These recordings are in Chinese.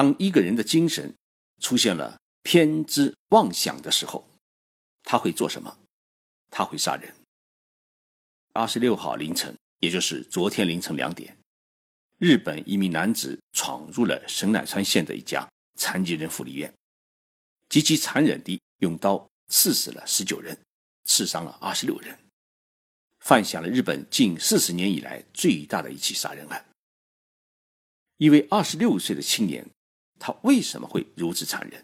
当一个人的精神出现了偏执妄想的时候，他会做什么？他会杀人。二十六号凌晨，也就是昨天凌晨两点，日本一名男子闯入了神奈川县的一家残疾人福利院，极其残忍地用刀刺死了十九人，刺伤了二十六人，犯下了日本近四十年以来最大的一起杀人案。一位二十六岁的青年，他为什么会如此残忍？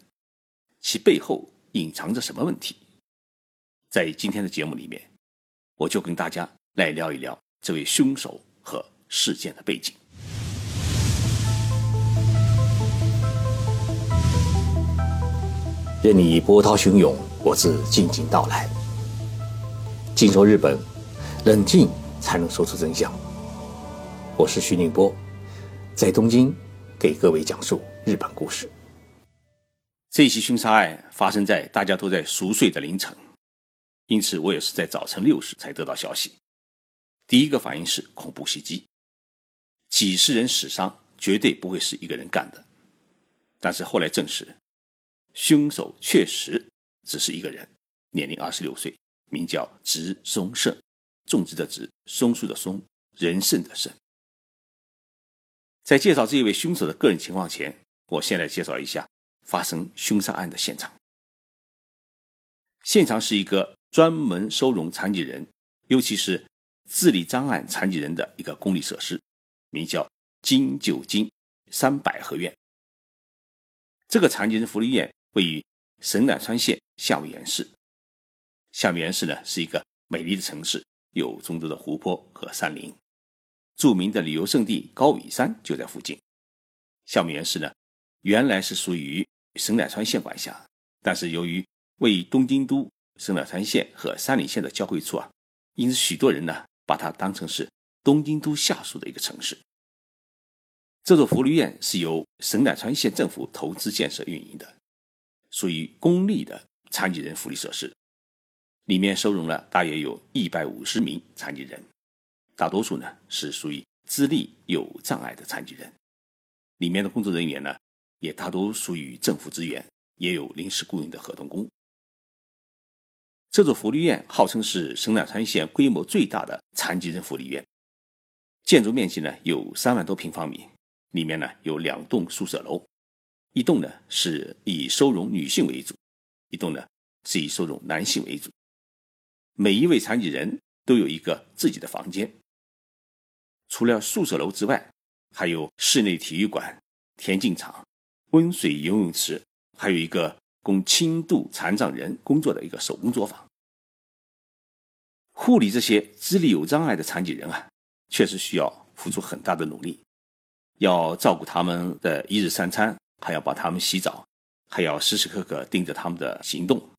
其背后隐藏着什么问题？在今天的节目里面，我就跟大家来聊一聊这位凶手和事件的背景。任你波涛汹涌，我自静静到来。静说日本，冷静才能说出真相。我是徐宁波。在东京，给各位讲述日本故事。这起凶杀案发生在大家都在熟睡的凌晨，因此我也是在早晨六时才得到消息。第一个反应是恐怖袭击，几十人死伤，绝对不会是一个人干的。但是后来证实，凶手确实只是一个人，年龄二十六岁，名叫直松胜，种植的植，松树的松，人胜的胜。在介绍这一位凶手的个人情况前，我先来介绍一下发生凶杀案的现场。现场是一个专门收容残疾人，尤其是智力障碍残疾人的一个公立设施，名叫金九金三百合院。这个残疾人福利院位于神奈川县夏威夷市。夏威夷市呢是一个美丽的城市，有众多的湖泊和山林。著名的旅游胜地高尾山就在附近。孝明园市呢，原来是属于神奈川县管辖，但是由于位于东京都神奈川县和山梨县的交汇处啊，因此许多人呢把它当成是东京都下属的一个城市。这座福利院是由神奈川县政府投资建设运营的，属于公立的残疾人福利设施，里面收容了大约有一百五十名残疾人。大多数呢是属于智力有障碍的残疾人，里面的工作人员呢也大多属于政府资源，也有临时雇佣的合同工。这座福利院号称是神奈川县规模最大的残疾人福利院，建筑面积呢有三万多平方米，里面呢有两栋宿舍楼，一栋呢是以收容女性为主，一栋呢是以收容男性为主，每一位残疾人都有一个自己的房间。除了宿舍楼之外，还有室内体育馆、田径场、温水游泳池，还有一个供轻度残障人工作的一个手工作坊。护理这些智力有障碍的残疾人啊，确实需要付出很大的努力，要照顾他们的一日三餐，还要帮他们洗澡，还要时时刻刻盯着他们的行动，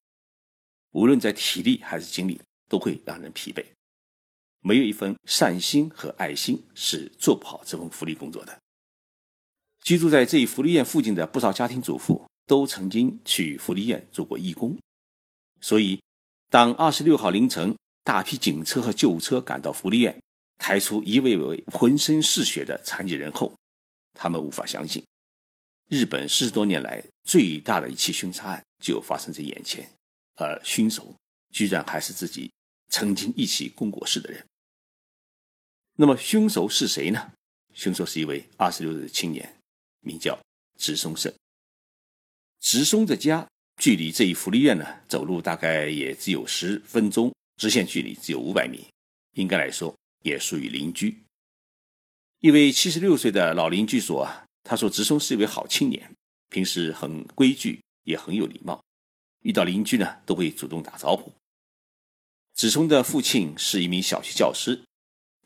无论在体力还是精力，都会让人疲惫。没有一份善心和爱心，是做不好这份福利工作的。居住在这一福利院附近的不少家庭主妇，都曾经去福利院做过义工。所以，当二十六号凌晨，大批警车和救护车赶到福利院，抬出一位位浑身是血的残疾人后，他们无法相信，日本四十多年来最大的一起凶杀案就发生在眼前，而凶手居然还是自己。曾经一起共过事的人，那么凶手是谁呢？凶手是一位二十六岁的青年，名叫直松胜。直松的家距离这一福利院呢，走路大概也只有十分钟，直线距离只有五百米，应该来说也属于邻居。一位七十六岁的老邻居说：“啊，他说直松是一位好青年，平时很规矩，也很有礼貌，遇到邻居呢都会主动打招呼。”子聪的父亲是一名小学教师，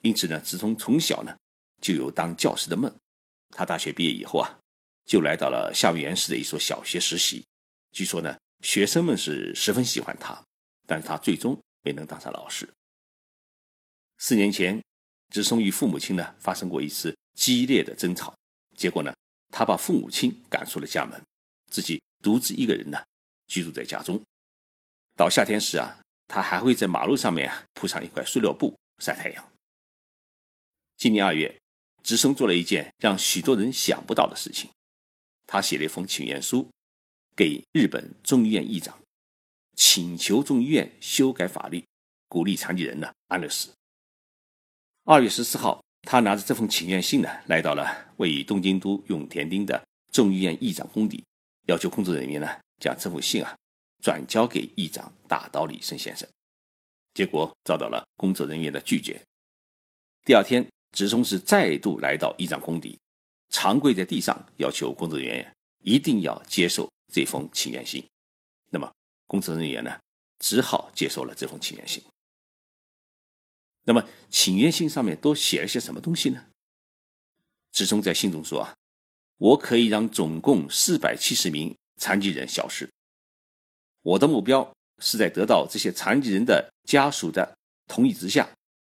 因此呢，子聪从小呢就有当教师的梦。他大学毕业以后啊，就来到了夏威夷市的一所小学实习。据说呢，学生们是十分喜欢他，但是他最终没能当上老师。四年前，子松与父母亲呢发生过一次激烈的争吵，结果呢，他把父母亲赶出了家门，自己独自一个人呢居住在家中。到夏天时啊。他还会在马路上面铺上一块塑料布晒太阳。今年二月，直升做了一件让许多人想不到的事情，他写了一封请愿书给日本众议院议长，请求众议院修改法律，鼓励残疾人呢安乐死。二月十四号，他拿着这封请愿信呢，来到了位于东京都永田町的众议院议长公邸，要求工作人员呢将这封信啊转交给议长大岛理生先生。结果遭到了工作人员的拒绝。第二天，直松是再度来到议长公邸，长跪在地上，要求工作人员一定要接受这封请愿信。那么，工作人员呢，只好接受了这封请愿信。那么，请愿信上面都写了些什么东西呢？直松在信中说：“啊，我可以让总共四百七十名残疾人消失。我的目标是在得到这些残疾人的家属的同意之下。”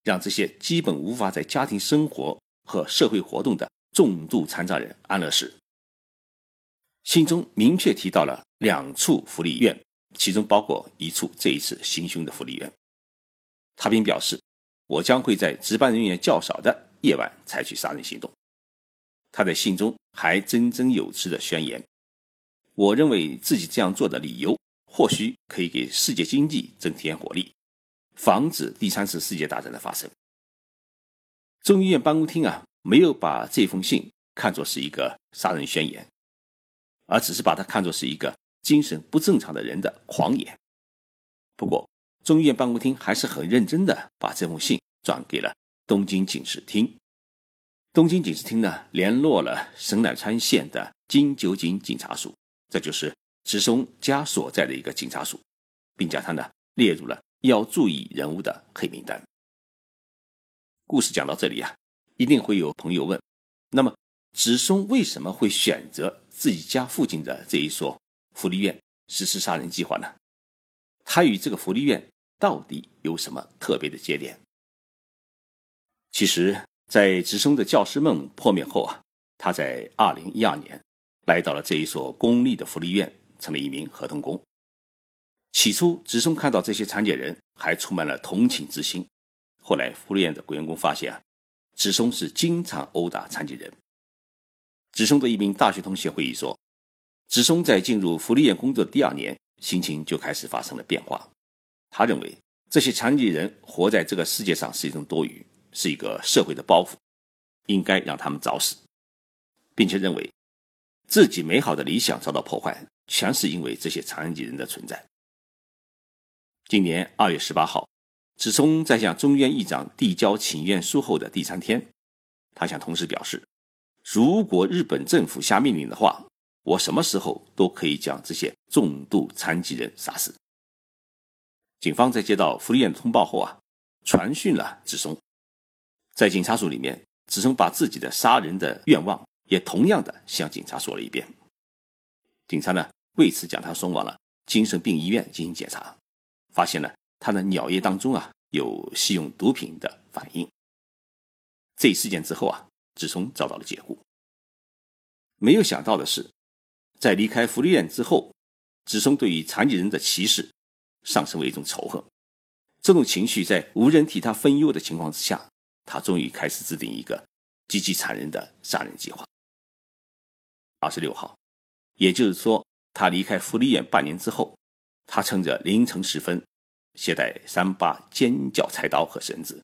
让这些基本无法在家庭生活和社会活动的重度残障人安乐死。信中明确提到了两处福利院，其中包括一处这一次行凶的福利院。他并表示，我将会在值班人员较少的夜晚采取杀人行动。他在信中还振振有词地宣言：“我认为自己这样做的理由，或许可以给世界经济增添活力。”防止第三次世界大战的发生。众议院办公厅啊，没有把这封信看作是一个杀人宣言，而只是把它看作是一个精神不正常的人的狂言。不过，众议院办公厅还是很认真的把这封信转给了东京警视厅。东京警视厅呢，联络了神奈川县的金九井警察署，这就是直松家所在的一个警察署，并将他呢列入了。要注意人物的黑名单。故事讲到这里啊，一定会有朋友问：那么直松为什么会选择自己家附近的这一所福利院实施杀人计划呢？他与这个福利院到底有什么特别的节点？其实，在直松的教师梦破灭后啊，他在二零一二年来到了这一所公立的福利院，成了一名合同工。起初，直松看到这些残疾人还充满了同情之心。后来，福利院的员工发现啊，直松是经常殴打残疾人。直松的一名大学同学回忆说，直松在进入福利院工作的第二年，心情就开始发生了变化。他认为这些残疾人活在这个世界上是一种多余，是一个社会的包袱，应该让他们早死，并且认为自己美好的理想遭到破坏，全是因为这些残疾人的存在。今年二月十八号，子松在向中院议长递交请愿书后的第三天，他向同事表示：“如果日本政府下命令的话，我什么时候都可以将这些重度残疾人杀死。”警方在接到福利院通报后啊，传讯了子松。在警察署里面，子松把自己的杀人的愿望也同样的向警察说了一遍。警察呢，为此将他送往了精神病医院进行检查。发现了他的尿液当中啊有吸用毒品的反应。这一事件之后啊，子松遭到了解雇。没有想到的是，在离开福利院之后，子松对于残疾人的歧视上升为一种仇恨。这种情绪在无人替他分忧的情况之下，他终于开始制定一个极其残忍的杀人计划。二十六号，也就是说，他离开福利院半年之后。他趁着凌晨时分，携带三把尖角菜刀和绳子，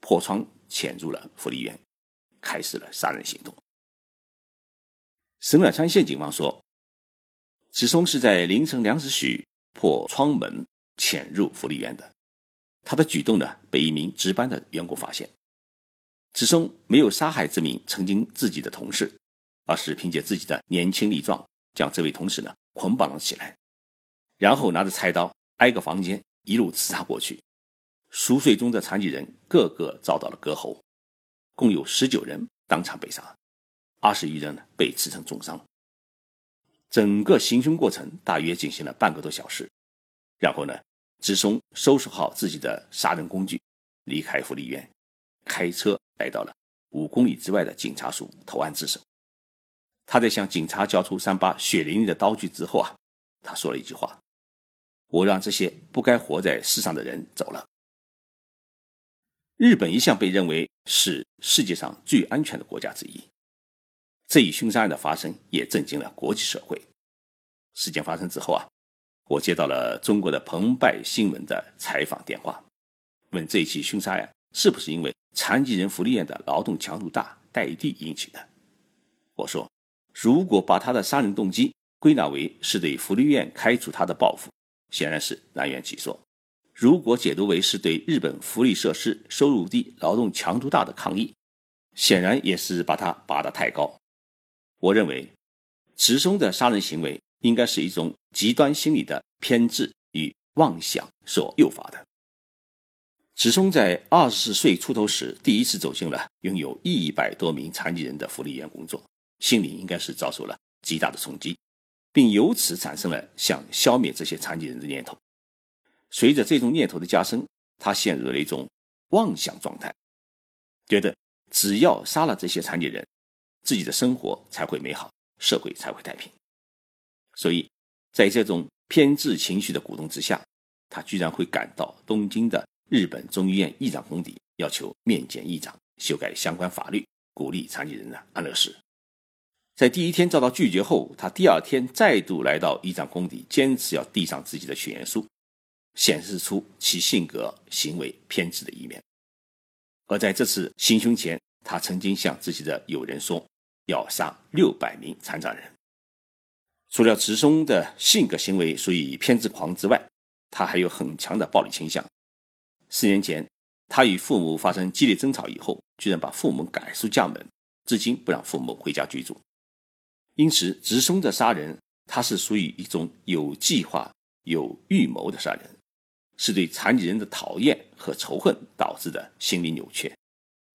破窗潜入了福利院，开始了杀人行动。神奈川县警方说，直松是在凌晨两时许破窗门潜入福利院的。他的举动呢，被一名值班的员工发现。直松没有杀害这名曾经自己的同事，而是凭借自己的年轻力壮，将这位同事呢捆绑了起来。然后拿着菜刀挨个房间一路刺杀过去，熟睡中的残疾人个个遭到了割喉，共有十九人当场被杀，二十余人被刺成重伤。整个行凶过程大约进行了半个多小时，然后呢，直松收拾好自己的杀人工具，离开福利院，开车来到了五公里之外的警察署投案自首。他在向警察交出三把血淋淋的刀具之后啊，他说了一句话。我让这些不该活在世上的人走了。日本一向被认为是世界上最安全的国家之一，这一凶杀案的发生也震惊了国际社会。事件发生之后啊，我接到了中国的澎湃新闻的采访电话，问这一起凶杀案是不是因为残疾人福利院的劳动强度大怠地引起的。我说，如果把他的杀人动机归纳为是对福利院开除他的报复，显然是难言其说。如果解读为是对日本福利设施收入低、劳动强度大的抗议，显然也是把它拔得太高。我认为，池松的杀人行为应该是一种极端心理的偏执与妄想所诱发的。池松在二十岁出头时，第一次走进了拥有一百多名残疾人的福利院工作，心里应该是遭受了极大的冲击，并由此产生了想消灭这些残疾人的念头。随着这种念头的加深，他陷入了一种妄想状态，觉得只要杀了这些残疾人，自己的生活才会美好，社会才会太平。所以，在这种偏执情绪的鼓动之下，他居然会赶到东京的日本中医院议长公邸，要求面见议长，修改相关法律，鼓励残疾人的安乐死。在第一天遭到拒绝后，他第二天再度来到议长公邸，坚持要递上自己的许愿书。显示出其性格行为偏执的一面，而在这次行凶前，他曾经向自己的友人说要杀六百名残障人。除了池松的性格行为属于偏执狂之外，他还有很强的暴力倾向。四年前，他与父母发生激烈争吵以后，居然把父母赶出家门，至今不让父母回家居住。因此，直松的杀人，他是属于一种有计划、有预谋的杀人。是对残疾人的讨厌和仇恨导致的心理扭曲，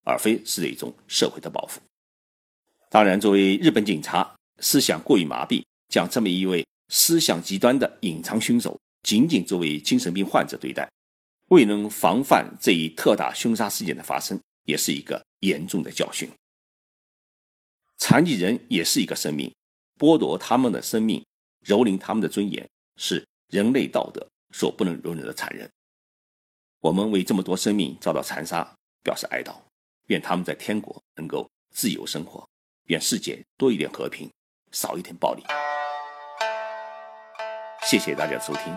而非是一种社会的报复。当然，作为日本警察，思想过于麻痹，将这么一位思想极端的隐藏凶手仅仅作为精神病患者对待，未能防范这一特大凶杀事件的发生，也是一个严重的教训。残疾人也是一个生命，剥夺他们的生命，蹂躏他们的尊严，是人类道德。所不能容忍的残忍，我们为这么多生命遭到残杀表示哀悼，愿他们在天国能够自由生活，愿世界多一点和平，少一点暴力。谢谢大家收听，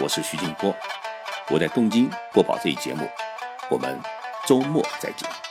我是徐静波，我在东京播报这一节目，我们周末再见。